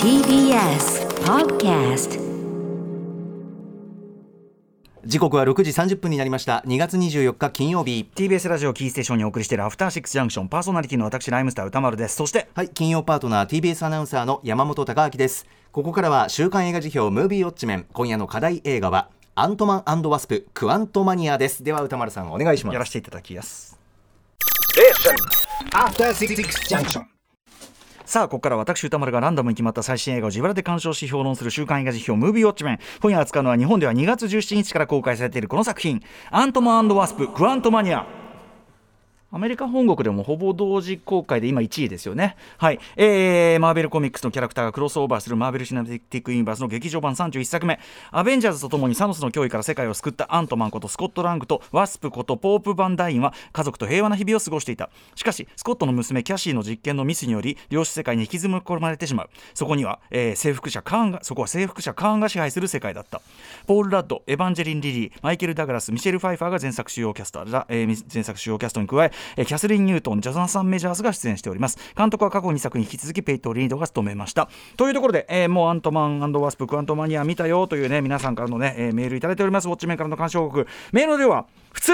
TBS Podcast 時刻は6時30分になりました2月24日金曜日 TBS ラジオキーステーションにお送りしているアフターシックスジャンクションパーソナリティの私ライムスター歌丸ですそしてはい金曜パートナー TBS アナウンサーの山本貴明ですここからは週刊映画辞表ムービーウォッチメン今夜の課題映画はアントマンワスプクアントマニアですでは歌丸さんお願いしますやらせていただきますアフターシックスジャンクションさあここから私歌丸がランダムに決まった最新映画を自腹で鑑賞し評論する週刊映画辞表ムービーウォッチメン。今夜扱うのは日本では2月17日から公開されているこの作品。アントマンワスプクアントマニア。アメリカ本国でもほぼ同時公開で今1位ですよね。はい。えー、マーベルコミックスのキャラクターがクロスオーバーするマーベル・シナティック・ユニバースの劇場版31作目。アベンジャーズとともにサノスの脅威から世界を救ったアントマンことスコット・ラングとワスプことポープ・バンダインは家族と平和な日々を過ごしていた。しかし、スコットの娘キャシーの実験のミスにより、量子世界に引きずり込まれてしまう。そこには、えー、征服者カーンが、そこは征服者カーンが支配する世界だった。ポール・ラッド、エヴァンジェリン・リリー、マイケル・ダグラス、ミシェル・ファイファーが前作主要キャスター、えー、前作主要キャストに加え、え、キャスリン・ニュートン、ジョナサン・メジャーズが出演しております。監督は過去2作に引き続きペイトン・リードが務めました。というところで、えー、もうアントマン&ワスプクアントマニア見たよというね皆さんからのね、えー、メールいただいております。ウォッチメンからの鑑賞報告。メールでは普通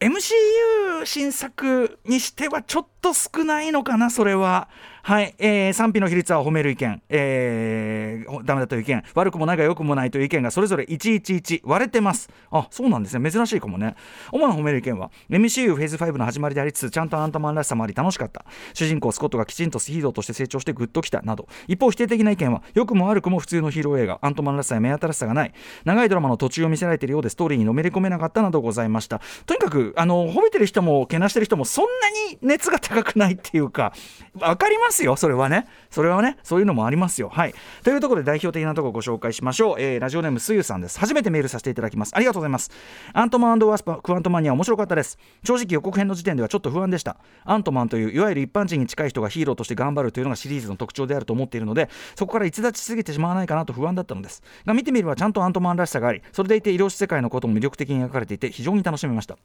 MCU 新作にしてはちょっと少ないのかなそれは。はい、えー、賛否の比率は褒める意見、えー、ダメだという意見、悪くもないが良くもないという意見がそれぞれ111割れてます。あ、そうなんですね。珍しいかもね。主な褒める意見は、MCU フェーズ5の始まりでありつつ、ちゃんとアントマンらしさもあり楽しかった。主人公スコットがきちんとヒーローとして成長してグッときた。など。一方、否定的な意見は、良くも悪くも普通のヒーロー映画、アントマンらしさや目新しさがない。長いドラマの途中を見せられているようでストーリーにのめり込めなかったなどございました。とにかく、あの、褒めてる人も、けなしてる人も、そんなに熱が高くないっていうか、わかりますますよ、それはね。それはねそういうのもありますよ。はい。というところで代表的なところをご紹介しましょう、えー、ラジオネームすゆさんです。初めてメールさせていただきます。ありがとうございます。アントマンワスパクアントマンには面白かったです。正直予告編の時点ではちょっと不安でした。アントマンといういわゆる一般人に近い人がヒーローとして頑張るというのがシリーズの特徴であると思っているのでそこから逸脱しすぎてしまわないかなと不安だったのです。が見てみればちゃんとアントマンらしさがありそれでいて医療世界のことも魅力的に描かれていて非常に楽しめました。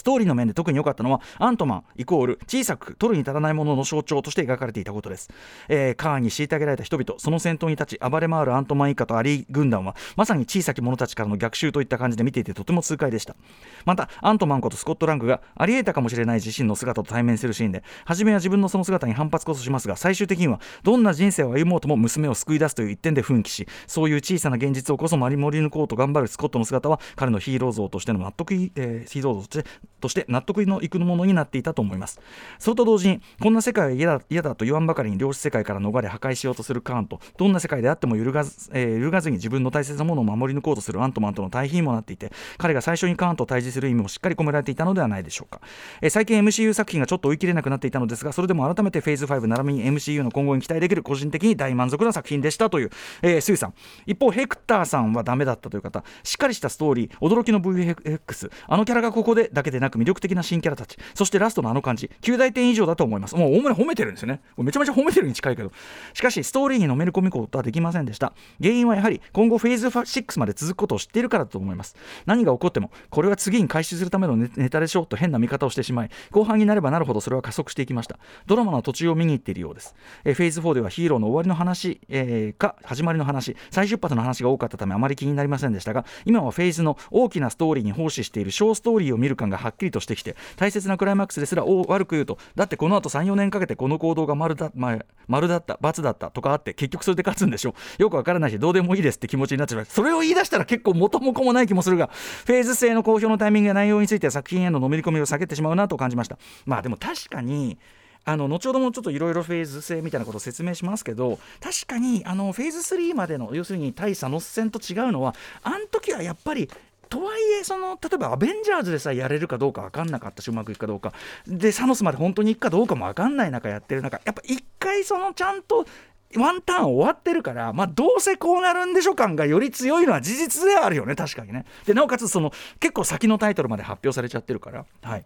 ストーリーの面で特に良かったのはアントマンイコール小さく取るに足らないものの象徴として描かれていたことです、えー、カーンに虐げられた人々その先頭に立ち暴れ回るアントマン一家とアリー軍団はまさに小さき者たちからの逆襲といった感じで見ていてとても痛快でした。またアントマンことスコットラングがあり得たかもしれない自身の姿と対面するシーンで初めは自分のその姿に反発こそしますが最終的にはどんな人生を歩もうとも娘を救い出すという一点で奮起しそういう小さな現実をこそ守り抜こうと頑張るスコットの姿は彼のヒーロー像としての納得、えー、ヒーロー像としてとして納得のいくものになっていたと思います。それと同時にこんな世界は嫌だ嫌だと言わんばかりに量子世界から逃れ破壊しようとするカーンとどんな世界であっても揺るがず,、えー、揺るがずに自分の大切なものを守り抜こうとするアントマンとの対比にもなっていて彼が最初にカーンと対峙する意味もしっかり込められていたのではないでしょうか、えー、最近 MCU 作品がちょっと追い切れなくなっていたのですがそれでも改めてフェーズ5並びに MCU の今後に期待できる個人的に大満足な作品でしたという、えー、スーさん。一方ヘクターさんはダメだったという方。しっかりしたストーリー驚きの VFX あのキャラがここでだけでなく魅力的な新キャラたちそしてラストのあの感じ9大点以上だと思います。もうおおむね褒めてるんですよね。めちゃめちゃ褒めてるに近いけどしかしストーリーにのめり込むことはできませんでした。原因はやはり今後フェーズ6まで続くことを知っているからだと思います。何が起こってもこれは次に開始するためのネタでしょうと変な見方をしてしまい後半になればなるほどそれは加速していきました。ドラマの途中を見に行っているようです。えフェーズ4ではヒーローの終わりの話、えー、か始まりの話再出発の話が多かったためあまり気になりませんでしたが今はフェーズの大きなストーリーに奉仕している小ストーリーを見る感がはっきりとしてきて大切なクライマックスですら悪く言うとだってこの後34年かけてこの行動が丸だ,、まあ、丸だった×だったとかあって結局それで勝つんでしょよくわからないしどうでもいいですって気持ちになっちゃう。それを言い出したら結構元も子もない気もするがフェーズ制の公表のタイミングや内容については作品へののめり込みを避けてしまうなと感じました。まあでも確かにあの後ほどもちょっといろいろフェーズ制みたいなことを説明しますけど確かにあのフェーズ3までの要するに対サノス戦と違うのはあの時はやっぱりとはいえその例えばアベンジャーズでさえやれるかどうか分かんなかったしうまくいくかどうかでサノスまで本当にいくかどうかも分かんない中やってる中やっぱ一回そのちゃんとワンターン終わってるから、まあ、どうせこうなるんでしょ感がより強いのは事実ではあるよね、確かにね。で、なおかつ、その、結構先のタイトルまで発表されちゃってるから、はい。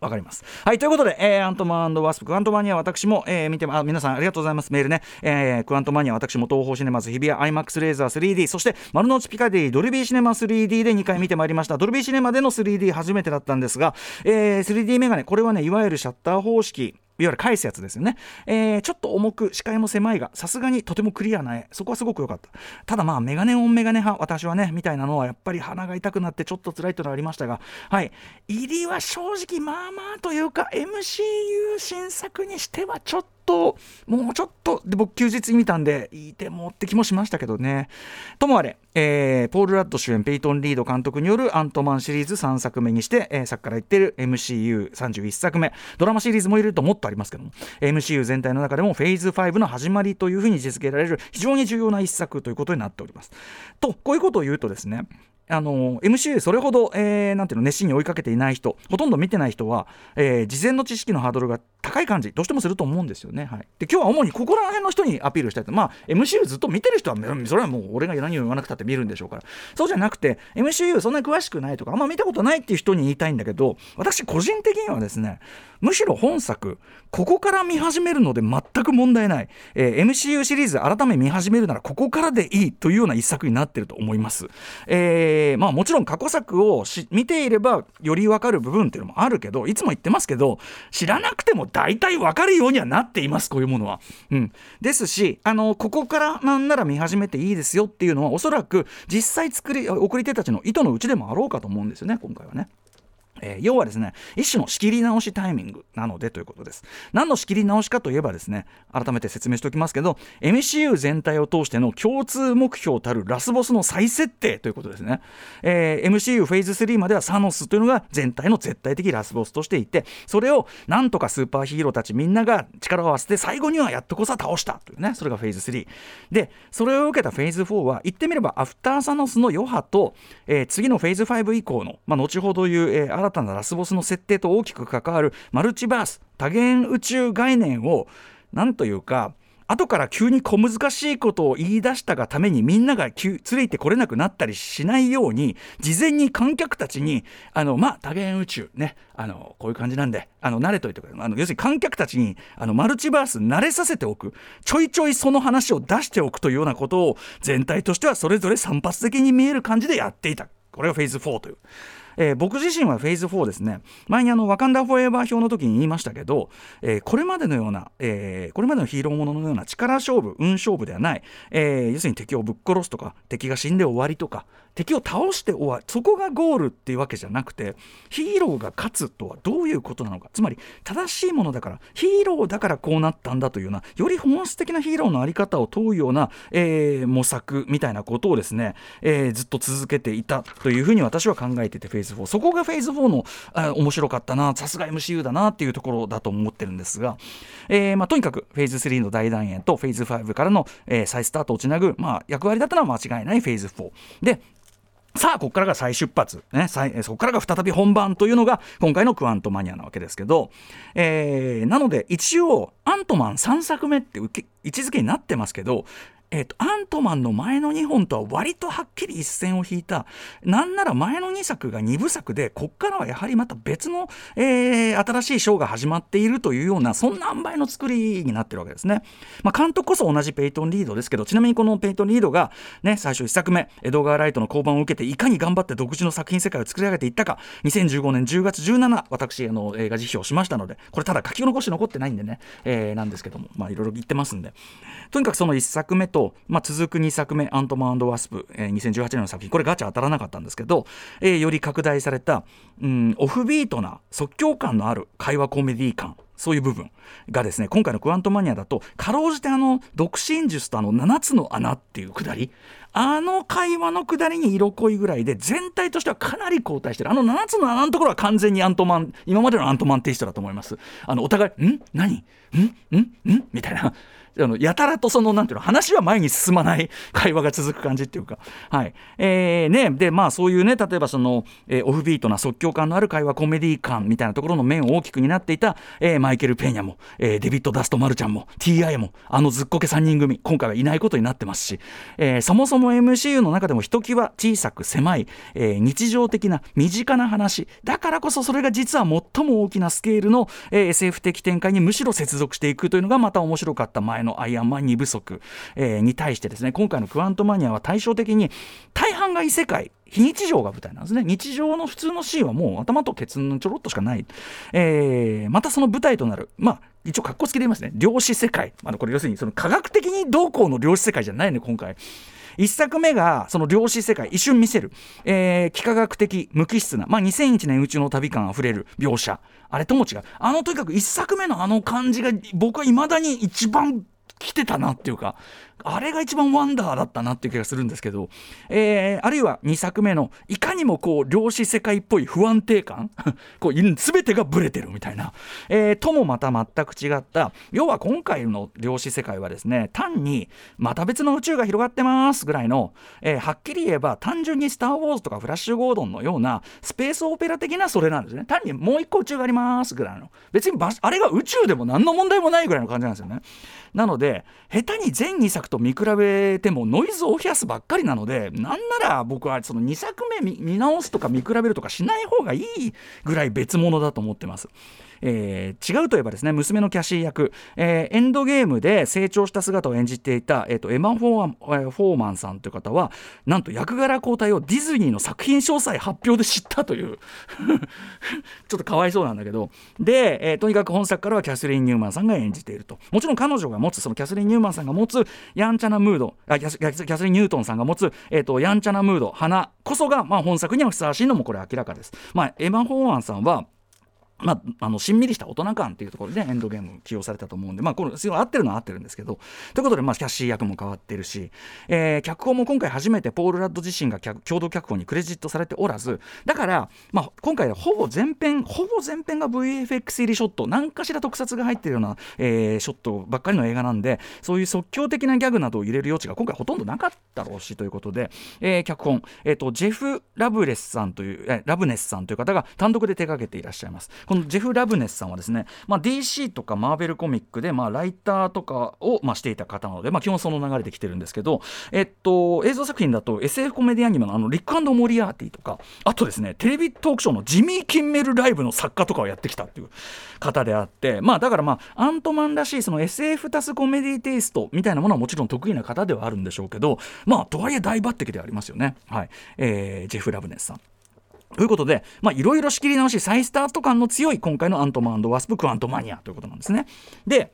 わかります。はい、ということで、えー、アントマンワスプ、クアントマニア、私も、えー、見てあ、皆さんありがとうございます。メールね。えー、クアントマニア、私も東方シネマズ、日比谷 IMAX レーザー 3D、そして丸の内ピカデリー、ドルビーシネマ 3D で2回見てまいりました。ドルビーシネマでの 3D 初めてだったんですが、えー、3D メガネ、これはね、いわゆるシャッター方式。いわゆる返すやつですよね、えー、ちょっと重く視界も狭いがさすがにとてもクリアな絵。そこはすごく良かった。ただまあメガネオンメガネ派私はねみたいなのはやっぱり鼻が痛くなってちょっと辛いというのはありましたがはい。入りは正直まあまあというか MCU 新作にしてはちょっとともうちょっとで僕休日に見たんでいい手もって気もしましたけどね。ともあれ、えー、ポール・ラッド主演ペイトン・リード監督によるアントマンシリーズ3作目にして、えー、さっきから言ってる MCU31 作目。ドラマシリーズも入れるともっとありますけども。MCU 全体の中でもフェーズ5の始まりというふうに実現られる非常に重要な一作ということになっております。とこういうことを言うとですねあの MCU それほど、えー、なんていうの熱心に追いかけていない人ほとんど見てない人は、えー、事前の知識のハードルが高い感じどうしてもすると思うんですよね。はい、で今日は主にここら辺の人にアピールしたいと。まあ MCU ずっと見てる人はそれはもう俺が何を言わなくたって見るんでしょうから。そうじゃなくて MCU そんなに詳しくないとかあんま見たことないっていう人に言いたいんだけど私個人的にはですねむしろ本作ここから見始めるので全く問題ない、えー、MCU シリーズ改め見始めるならここからでいいというような一作になってると思います、えー、まあもちろん過去作を見ていればより分かる部分っていうのもあるけどいつも言ってますけど知らなくても大体分かるようにはなっていますこういうものは、うん、ですしあのここからなんなら見始めていいですよっていうのはおそらく実際作り送り手たちの意図のうちでもあろうかと思うんですよね今回はね。えー、要はですね一種の仕切り直しタイミングなのでということです。何の仕切り直しかといえばですね改めて説明しておきますけど MCU 全体を通しての共通目標たるラスボスの再設定ということですね、えー、MCU フェーズ3まではサノスというのが全体の絶対的ラスボスとしていてそれをなんとかスーパーヒーローたちみんなが力を合わせて最後にはやっとこそ倒したというねそれがフェーズ3でそれを受けたフェーズ4は言ってみればアフターサノスの余波と、えー、次のフェーズ5以降の、まあ、後ほどいう、えー、新たなラスボスの設定と大きく関わるマルチバース多元宇宙概念をなんというか後から急に小難しいことを言い出したがためにみんながついてこれなくなったりしないように事前に観客たちにあのまあ多元宇宙ねあのこういう感じなんであの慣れといてくれあの要するに観客たちにあのマルチバース慣れさせておくちょいちょいその話を出しておくというようなことを全体としてはそれぞれ散発的に見える感じでやっていたこれがフェーズ4という。えー、僕自身はフェーズ4ですね。前にあのワカンダフォーエバー表の時に言いましたけど、えー、これまでのような、えー、これまでのヒーローもののような力勝負運勝負ではない、え、要するに敵をぶっ殺すとか敵が死んで終わりとか敵を倒して終わる。そこがゴールっていうわけじゃなくてヒーローが勝つとはどういうことなのか。つまり正しいものだからヒーローだからこうなったんだというようなより本質的なヒーローの在り方を問うような、えー、模索みたいなことをですね、えー、ずっと続けていたというふうに私は考えててフェーズ4そこがフェーズ4のあ面白かったなさすが MCU だなっていうところだと思ってるんですが、えーまあ、とにかくフェーズ3の大団円とフェーズ5からの、えー、再スタートをつなぐ、まあ、役割だったのは間違いないフェーズ4でさあ、ここからが再出発、ね、そこからが再び本番というのが今回のクアントマニアなわけですけど、えー、なので一応、アントマン3作目って位置づけになってますけど、えーと、アントマンの前の2本とは割とはっきり一線を引いた。なんなら前の2作が2部作でこっからはやはりまた別の、えー、新しいショーが始まっているというようなそんな塩梅の作りになってるわけですね、まあ、監督こそ同じペイトン・リードですけどちなみにこのペイトン・リードが、ね、最初1作目エドガー・ライトの降板を受けていかに頑張って独自の作品世界を作り上げていったか。2015年10月17私あの映画実況しましたのでこれただ書き残し残ってないんでね、えー、なんですけどもまあいろいろ言ってますんで。とにかくその1作目と、とまあ、続く2作目「アントマンワスプ」えー、2018年の作品。これガチャ当たらなかったんですけど、えー、より拡大された、うん、オフビートな即興感のある会話コメディ感そういう部分がですね今回のクワントマニアだとかろうじてあの独身術とあの7つの穴っていうくだりあの会話のくだりに色濃いぐらいで全体としてはかなり後退してる。あの7つの穴のところは完全にアントマン今までのアントマンテイストだと思います。あのお互い「ん？何？ん？ん？ん?」みたいな。あのやたらとそのなんていうの話は前に進まない会話が続く感じっていうか、はい。えーね、でまあそういうね例えばその、えー、オフビートな即興感のある会話コメディ感みたいなところの面を大きく担っていた、えー、マイケル・ペーニャも、えー、デビッド・ダスト・マルちゃんも TI もあのずっこけ3人組今回はいないことになってますし、えー、そもそも MCU の中でもひときわ小さく狭い、えー、日常的な身近な話。だからこそそれが実は最も大きなスケールの、えー、SF 的展開にむしろ接続していくというのがまた面白かった前のアイアンマン2部作、えー、に対してですね。今回のクワントマニアは対照的に大半が異世界非日常が舞台なんですね。日常の普通のシーンはもう頭とケツのちょろっとしかない、えー、またその舞台となる。まあ一応格好つけで言いますね。量子世界。あのこれ要するにその科学的にどうこうの量子世界じゃないね今回。1作目がその量子世界一瞬見せる、えー、幾何学的無機質な、まあ、2001年宇宙の旅感あふれる描写。あれとも違う。あのとにかく1作目のあの感じが僕は未だに一番来てたなっていうかあれが一番ワンダーだったなっていう気がするんですけど、えー、あるいは2作目のいかにもこう量子世界っぽい不安定感 こう全てがブレてるみたいな、えー、ともまた全く違った。要は今回の量子世界はですね単にまた別の宇宙が広がってますぐらいの、えー、はっきり言えば単純に「スター・ウォーズ」とか「フラッシュ・ゴードン」のようなスペースオペラ的なそれなんですね。単にもう一個宇宙がありますぐらいの。別にあれが宇宙でも何の問題もないぐらいの感じなんですよね。なので下手に全2作と見比べてもノイズを増やすばっかりなのでなんなら僕はその2作目見直すとか見比べるとかしない方がいいぐらい別物だと思ってます。えー、違うといえばですね娘のキャシー役、えー、エンドゲームで成長した姿を演じていた、えーと、エマ・フォーフォーマンさんという方はなんと役柄交代をディズニーの作品詳細発表で知ったという ちょっとかわいそうなんだけど。で、えー、とにかく本作からはキャスリン・ニューマンさんが演じていると。もちろん彼女が持つそのキャスリン・ニューマンさんが持つやんちゃなムードあキャスキャスリン・ニュートンさんが持つ、えーと、やんちゃなムード花こそが、まあ、本作にはふさわしいのもこれ明らかです。まあ、エマ・フォーマンさんはまあ、あのしんみりした大人感っていうところで、エンドゲーム起用されたと思うんで、まあ、このすごい合ってるのは合ってるんですけどということで、まあ、キャッシー役も変わってるし、えー、脚本も今回初めてポール・ラッド自身が共同脚本にクレジットされておらずだから、まあ、今回ほぼ全編ほぼ全編が VFX 入りショット何かしら特撮が入ってるような、えー、ショットばっかりの映画なんでそういう即興的なギャグなどを入れる余地が今回ほとんどなかったろうしということで、えー、脚本、えーと、ジェフ・ラブレスさんという、えラブネスさんという方が単独で手掛けていらっしゃいます。このジェフ・ラブネスさんはですね、まあ、DC とかマーベルコミックで、まあ、ライターとかを、まあ、していた方なので、まあ、基本その流れで来てるんですけど、えっと、映像作品だと SF コメディアニメのあのリックモリアーティとかあとですねテレビトークショーのジミー・キンメルライブの作家とかをやってきたっていう方であってまあだからまあアントマンらしいその SF タスコメディテイストみたいなものはもちろん得意な方ではあるんでしょうけどまあとはいえ大抜擢でありますよね。はい、えー、ジェフ・ラブネスさん。ということで、まあいろいろ仕切り直し、再スタート感の強い今回のアントマンワスプ・クアントマニアということなんですね。で、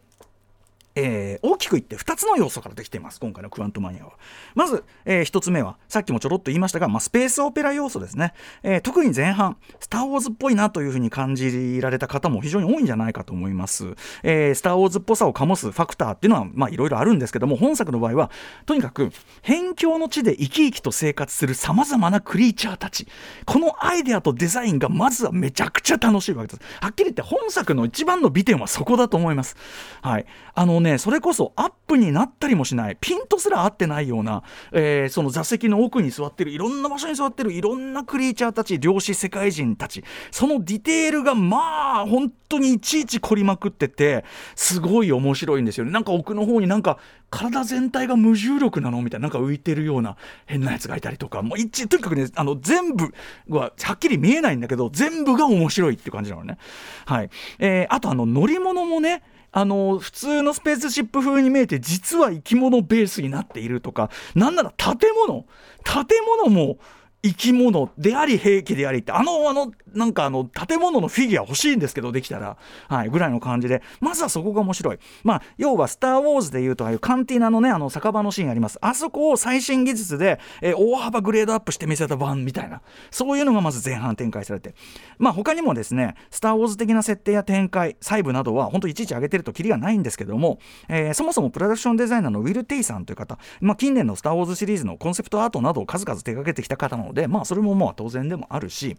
えー、大きく言って2つの要素からできています今回のクワントマニアは。まず、えー、1つ目はさっきもちょろっと言いましたが、まあ、スペースオペラ要素ですね、えー、特に前半スター・ウォーズっぽいなというふうに感じられた方も非常に多いんじゃないかと思います、えー、スター・ウォーズっぽさを醸すファクターっていうのはまあいろいろあるんですけども本作の場合はとにかく辺境の地で生き生きと生活するさまざまなクリーチャーたち。このアイデアとデザインがまずはめちゃくちゃ楽しいわけです。はっきり言って本作の一番の美点はそこだと思います。はい。あのねそれこそアップになったりもしない。ピントすら合ってないような、えー、その座席の奥に座ってるいろんな場所に座ってるいろんなクリーチャーたち量子世界人たち。そのディテールがまあ本当にいちいち凝りまくっててすごい面白いんですよね。なんか奥の方になんか体全体が無重力なのみたいななんか浮いてるような変なやつがいたりとか。もう一とにかくねあの全部ははっきり見えないんだけど全部が面白いっていう感じなのね。はい、えー、あとあの乗り物もねあの普通のスペースシップ風に見えて実は生き物ベースになっているとかなんなら建物。建物も生き物であり兵器でありってあのあのなんかあの建物のフィギュア欲しいんですけどできたら。はいぐらいの感じで。まずはそこが面白い。まあ要は「スター・ウォーズ」でいうとああいうカンティーナのねあの酒場のシーンあります。あそこを最新技術で、えー、大幅グレードアップして見せた版みたいな。そういうのがまず前半展開されて。まあ他にもですね「スター・ウォーズ」的な設定や展開細部などは本当いちいち上げてるときりがないんですけども、えー、そもそもプロダクションデザイナーのウィル・テイさんという方、まあ、近年の「スター・ウォーズ」シリーズのコンセプトアートなどを数々手掛けてきた方なのでまあそれもまあ当然でもあるし。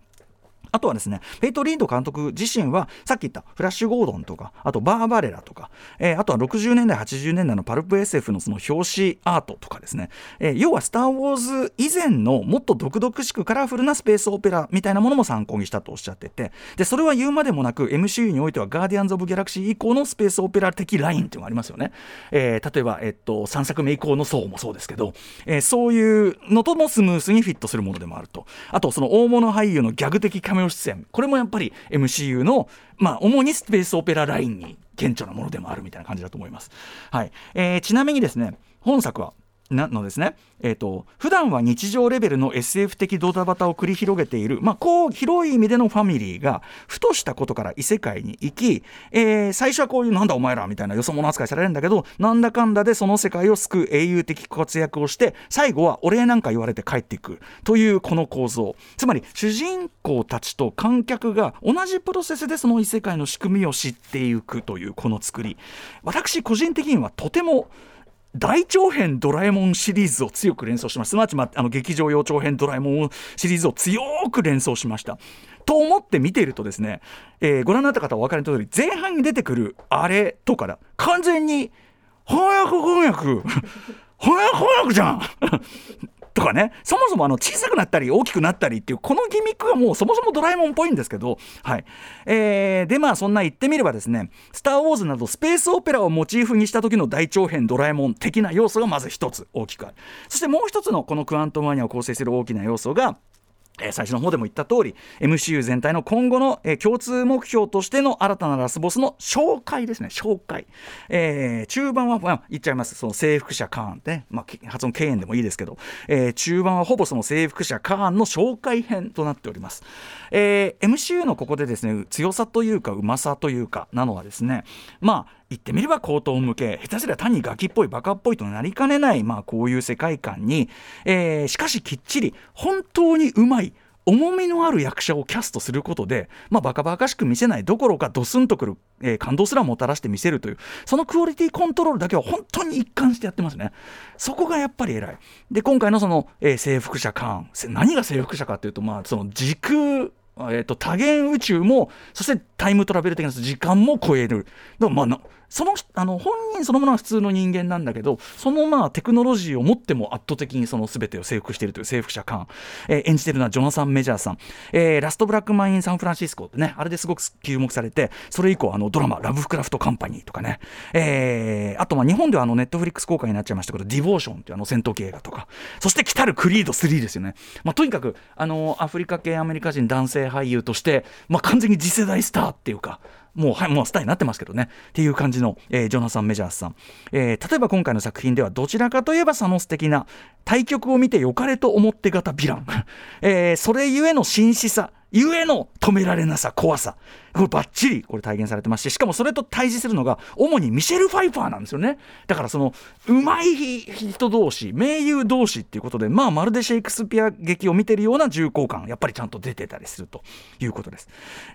あとはですね、ペイトン・リード監督自身は、さっき言ったフラッシュ・ゴードンとか、あとバーバレラとか、えー、あとは60年代、80年代のパルプ SF のその表紙アートとかですね、えー、要はスター・ウォーズ以前のもっと毒々しくカラフルなスペースオペラみたいなものも参考にしたとおっしゃってて、で、それは言うまでもなく、MCU においてはガーディアンズ・オブ・ギャラクシー以降のスペースオペラ的ラインっていうのがありますよね。えー、例えば、えっと、3作目以降のソーもそうですけど、え、そういうのともスムースにフィットするものでもあると。あと、その大物俳優のギャグ的カメオ出演。これもやっぱり MCU の、まあ、主にスペースオペララインに顕著なものでもあるみたいな感じだと思います。はいえー、ちなみにですね本作はなのですね、えーと、普段は日常レベルの SF 的ドタバタを繰り広げている、まあ、こう広い意味でのファミリーがふとしたことから異世界に行き、えー、最初はこういうなんだお前らみたいなよそ者扱いされるんだけどなんだかんだでその世界を救う英雄的活躍をして最後はお礼なんか言われて帰っていく。というこの構造。つまり主人公たちと観客が同じプロセスでその異世界の仕組みを知っていくというこの作り。私個人的にはとても大長編ドラえもんシリーズを強く連想します。すなわち、まあ、の劇場用長編ドラえもんシリーズを強く連想しました。と思って見ているとですね、えー、ご覧になった方はお分かりの通り前半に出てくるあれとから完全に翻訳翻訳翻訳翻訳じゃん。とかね。そもそもあの小さくなったり大きくなったりっていうこのギミックがもうそもそもドラえもんっぽいんですけど、はい。えー、でまあそんな言ってみればですね「スター・ウォーズ」などスペースオペラをモチーフにした時の大長編ドラえもん的な要素がまず一つ大きくある。そしてもう一つのこのクアントマニアを構成する大きな要素がえ、最初の方でも言った通り MCU 全体の今後の、え、共通目標としての新たなラスボスの紹介ですね。紹介、えー、中盤は、まあ、言っちゃいます。その征服者カーンね、まあ、発音敬遠でもいいですけど、えー、中盤はほぼその征服者カーンの紹介編となっております、えー、MCU のここでですね強さというかうまさというかなのはですね。まあ言ってみれば口頭向け下手すりゃ単にガキっぽいバカっぽいとなりかねない、まあ、こういう世界観に、えー、しかしきっちり本当にうまい重みのある役者をキャストすることで、まあ、バカバカしく見せないどころかドスンとくる、えー、感動すらもたらして見せるというそのクオリティコントロールだけは本当に一貫してやってますね。そこがやっぱり偉い。で今回のその、えー、征服者カーン何が征服者かというとまあその時空えーと、多元宇宙もそしてタイムトラベル的な時間も超える。まあそのあの本人そのものは普通の人間なんだけどそのまあテクノロジーを持っても圧倒的にその全てを征服しているという征服者感、えー、演じてるのはジョナサン・メジャーさん、えー、ラストブラックマ・イン・サンフランシスコってねあれですごく注目されてそれ以降あのドラマ「ラブクラフト・カンパニー」とかね、えー、あとま日本ではあのネットフリックス公開になっちゃいましたけど「ディボーション」っていうあの戦闘機映画とか。そして来たるクリード3ですよね、まあ、とにかくあのアフリカ系アメリカ人男性俳優として、まあ、完全に次世代スターっていうかもう、はい、もうスターになってますけどね。っていう感じの、えー、ジョナサン・メジャースさん、えー、例えば今回の作品ではどちらかといえばサノス的な対局を見て良かれと思ってがたヴィラン、えー、それゆえの真摯さ。ゆえの止められなさ怖さ。これバッチリこれ体現されてますししかもそれと対峙するのが主にミシェル・ファイファーなんですよね。だからそのうまい人同士名優同士っていうことでまあまるでシェイクスピア劇を見てるような重厚感やっぱりちゃんと出てたりするということです。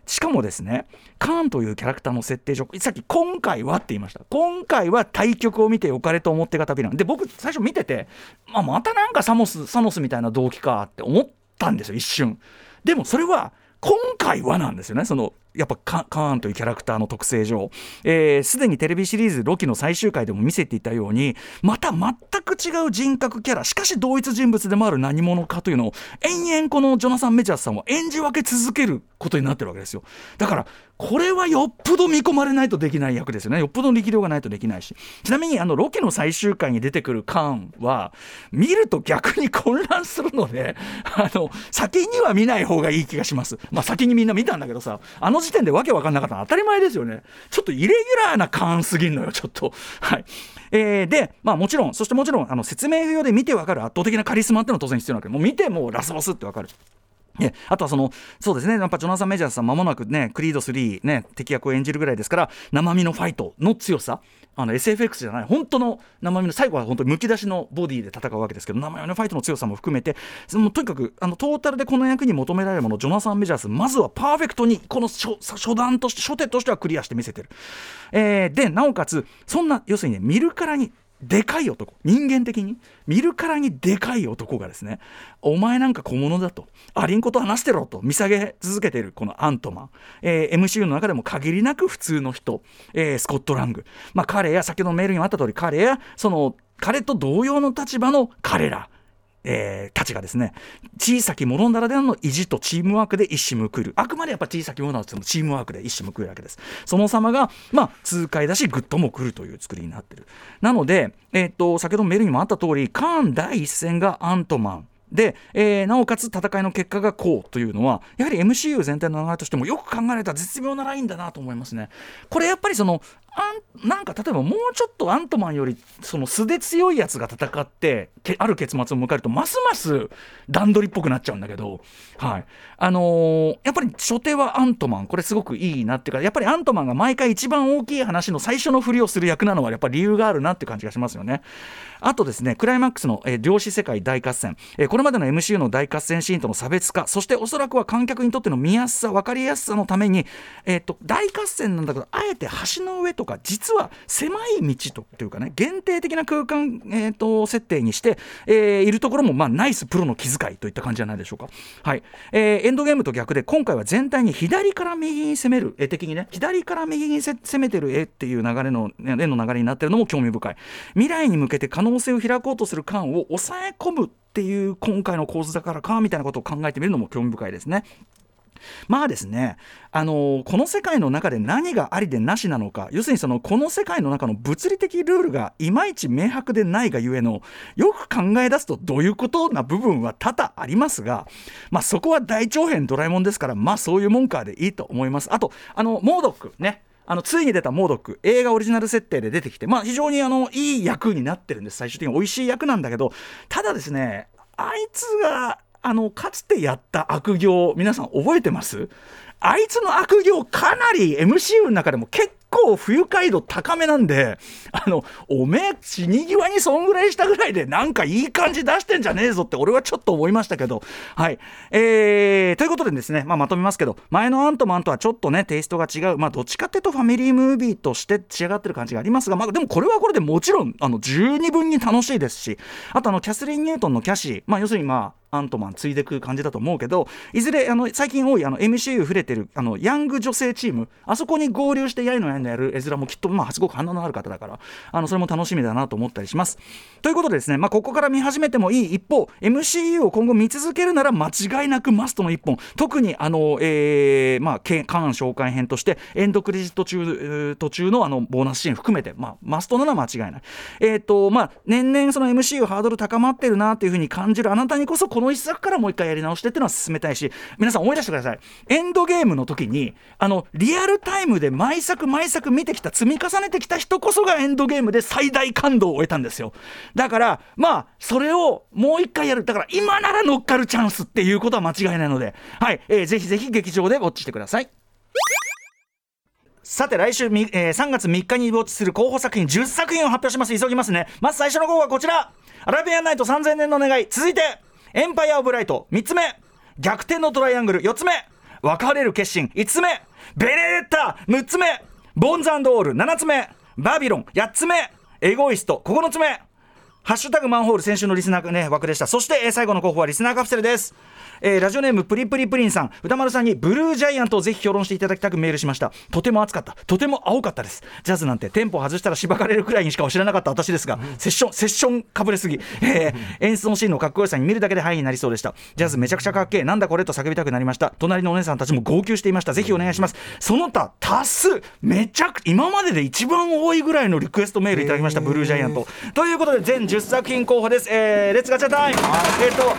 しかもですねカーンというキャラクターの設定上さっき今回はって言いました。今回は対局を見てよかれと思ってがたびなんで僕最初見てて、まあ、またなんかサモスサノスみたいな動機かって思ったんですよ一瞬。でもそれは今回はなんですよね。そのやっぱカーンというキャラクターの特性上すで、えー、にテレビシリーズ「ロキ」の最終回でも見せていたようにまた全く違う人格キャラしかし同一人物でもある何者かというのを延々このジョナサン・メジャースさんは演じ分け続けることになってるわけですよ。だからこれはよっぽど見込まれないとできない役ですよね。よっぽど力量がないとできないし。ちなみにあのロケの最終回に出てくるカーンは見ると逆に混乱するのであの先には見ない方がいい気がします。まあ先にみんな見たんだけどさあの時時点でわけわかんなかったの当たり前ですよね。ちょっとイレギュラーな感すぎんのよちょっと。はい。えー、で、まあ、もちろんそしてもちろんあの説明不要で見てわかる圧倒的なカリスマってのは当然必要なわけ。もう見てもうラスボスってわかる。えあとはそのそうですね。やっぱジョナサン・メジャーさんまもなくねクリード3ね敵役を演じるぐらいですから生身のファイトの強さあの SFX じゃない本当の生身の最後は本当にむき出しのボディで戦うわけですけど生身のファイトの強さも含めてそのとにかくあのトータルでこの役に求められるものジョナサン・メジャースまずはパーフェクトにこの初初段として初手としてはクリアして見せてる、えー、でなおかつそんな要するにね見るからにでかい男。人間的に。見るからにでかい男がですね。お前なんか小物だと。ありんこと話してろと。見下げ続けている。このアントマン、えー、MCU の中でも限りなく普通の人、えー、スコット・ラング、まあ、彼や先ほどのメールにもあった通り彼やその彼と同様の立場の彼ら。えー、たちがですね小さき者ならではの意地とチームワークで一矢報いる。あくまでやっぱ小さき者なってもチームワークで一矢報いるわけです。その様がまあ痛快だしグッとも来るという作りになってる。なので、えー、っと先ほどメールにもあった通りカーン第一戦がアントマンで、えー、なおかつ戦いの結果がこうというのはやはり MCU 全体の流れとしてもよく考えられた絶妙なラインだなと思いますね。これやっぱりそのあんなんか例えばもうちょっとアントマンよりその素で強いやつが戦ってけある結末を迎えるとますます段取りっぽくなっちゃうんだけど、はい。あのーやっぱり初手はアントマン。これすごくいいなっていうかやっぱりアントマンが毎回一番大きい話の最初のふりをする役なのはやっぱり理由があるなっていう感じがしますよね。あとですねクライマックスの、えー量子世界大合戦、えーこれまでの MCU の大合戦シーンとの差別化そしておそらくは観客にとっての見やすさ分かりやすさのために、えー、と大合戦なんだけどあえて橋の上ととか実は狭い道とというかね限定的な空間、えー、と設定にして、えーいるところも、まあ、ナイスプロの気遣いといった感じじゃないでしょうか。はいえーエンドゲームと逆で今回は全体に左から右に攻める絵的にね左から右に攻めてる絵っていう流れの絵の流れになってるのも興味深い未来に向けて可能性を開こうとする感を抑え込むっていう今回の構図だからかみたいなことを考えてみるのも興味深いですね。まあですね、あのこの世界の中で何がありでなしなのか要するにそのこの世界の中の物理的ルールがいまいち明白でないがゆえのよく考え出すとどういうことな部分は多々ありますが、まあ、そこは大長編ドラえもんですからまあそういうもんかでいいと思います。あとあのモードックね。あのついに出たモードック映画オリジナル設定で出てきて、まあ、非常にあのいい役になってるんです。最終的に美味しい役なんだけどただですねあいつがあのかつてやった悪行皆さん覚えてます？あいつの悪行かなり MCU の中でも結構不愉快度高めなんであのおめえ死に際にそんぐらいしたぐらいでなんかいい感じ出してんじゃねえぞって俺はちょっと思いましたけど。はい。えー、ということでですね、まあ、まとめますけど前のアントマンとはちょっとねテイストが違う。まあどっちかっていうとファミリームービーとして仕上がってる感じがありますが、まあ、でもこれはこれでもちろんあの十二分に楽しいですしあとあのキャスリン・ニュートンのキャシー、まあ、要するにまあアントマンついでく感じだと思うけどいずれあの最近多いあの MCU 触れてるあのヤング女性チームあそこに合流してやいのやいのやる絵面もきっとまあすごく反応のある方だからあのそれも楽しみだなと思ったりします。ということでですね、まあ、ここから見始めてもいい一方 MCU を今後見続けるなら間違いなくマストの一本特にあの、えーまあ、カーン紹介編としてエンドクレジット中途中のあのボーナスシーン含めて、まあ、マストなのは間違いない。えーとまあ、年々その MCU ハードル高まってるなというふうに感じるあなたにこそこの一作からもう一回やり直してっていうのは進めたいし皆さん思い出してください。エンドゲームの時にあのリアルタイムで毎作毎作見てきた積み重ねてきた人こそがエンドゲームで最大感動を得たんですよ。だからまあそれをもう一回やる。だから今なら乗っかるチャンスっていうことは間違いないので。はい、えーぜひぜひ劇場でウォッチしてください。さて来週、えー3月3日にウォッチする候補作品10作品を発表します。急ぎますね。まず最初の候補はこちら。アラビアンナイト3000年の願い。続いてエンパイア・オブ・ライト3つ目。逆転のトライアングル4つ目。別れる決心5つ目。ベレーッタ6つ目。ボンズオール7つ目。バビロン8つ目。エゴイスト9つ目。ハッシュタグマンホール先週のリスナー、ね、枠でした。そして、最後の候補はリスナーカプセルです。えーラジオネームプリプリプリンさん。歌丸さんにブルージャイアントをぜひ評論していただきたくメールしました。とても熱かった。とても青かったです。ジャズなんてテンポ外したらしばかれるくらいにしか知らなかった私ですが、セッションセッションかぶれすぎ、えー演奏のシーンのかっこよさに見るだけで半泣きになりそうでしたジャズめちゃくちゃかっけえ。なんだこれと叫びたくなりました。隣のお姉さんたちも号泣していました。ぜひお願いします。その他多数めちゃく今までで一番多いぐらいのリクエストメールいただきました。ブルージャイアント。ということで全10作品候補です、えー Let's ガチャタイムえっ、と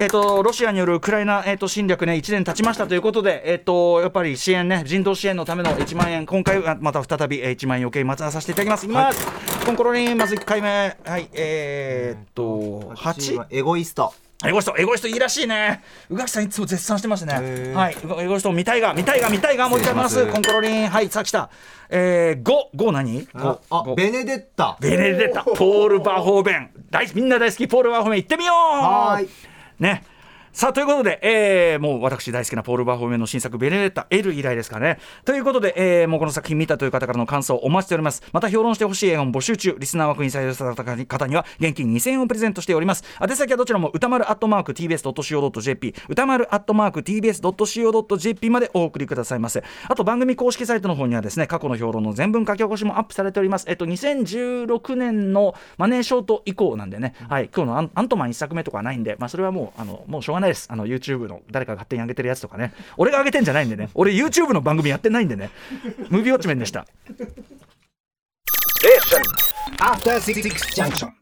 えっと、ロシアによるウクライナ、えっと、侵略ね、1年経ちましたということで、えっと、やっぱり支援ね、人道支援のための1万円、今回はまた再びえー1万円余計まつらさせていただきます。いきます。コンコロリン、まず1回目、はい、えーっと、8。エゴイストエゴイスト、エゴイストいいらしいね。宇垣さんいつも絶賛してますね。へーはい、エゴイスト見たいが、見たいが、見たいが、もう一回見ます。コンコロリン、はい、さあ来た。えー、5、5何 ?5 あベネデッタベネデッタ、ポール・バーホーベン、大みんな大好き、ポール・バーホーベン、行ってみようはーいね。さあということで、えーもう私大好きなポール・バーホーメンの新作「ベネデッタ L」以来ですかね。ということで、えーもうこの作品見たという方からの感想をお待ちしております。また評論してほしい映画も募集中、リスナー枠に採用された方には現金2000円をプレゼントしております。宛先はどちらも歌丸アットマーク TBS.CO.JP 歌丸アットマーク TBS.CO.JP までお送りくださいませ。あと番組公式サイトの方にはですね過去の評論の全文書き起こしもアップされております。えっと2016年のマネーショート以降なんでね、はい今日のアンアントマン1作目とかないんで、まあそれはもうあのもうしょうがないないです。あの YouTube の誰かが勝手に上げてるやつとかね、俺が上げてんじゃないんでね、俺 YouTube の番組やってないんでね、ムービーウォッチメンでした。After 66 junction.